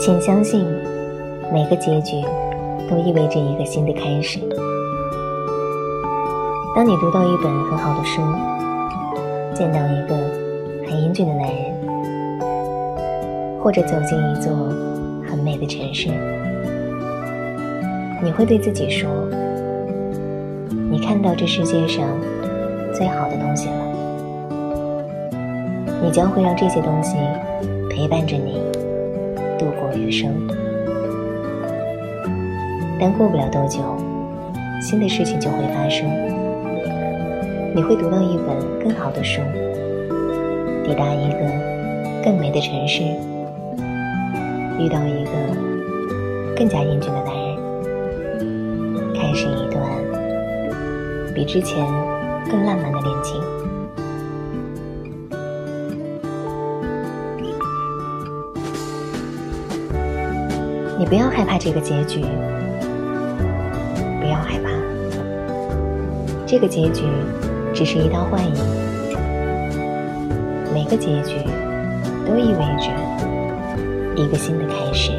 请相信，每个结局都意味着一个新的开始。当你读到一本很好的书，见到一个很英俊的男人，或者走进一座很美的城市，你会对自己说：“你看到这世界上最好的东西了。”你将会让这些东西陪伴着你度过余生。但过不了多久，新的事情就会发生。你会读到一本更好的书，抵达一个更美的城市，遇到一个更加英俊的男人，开始一段比之前更浪漫的恋情。你不要害怕这个结局，不要害怕，这个结局。只是一道幻影，每个结局都意味着一个新的开始。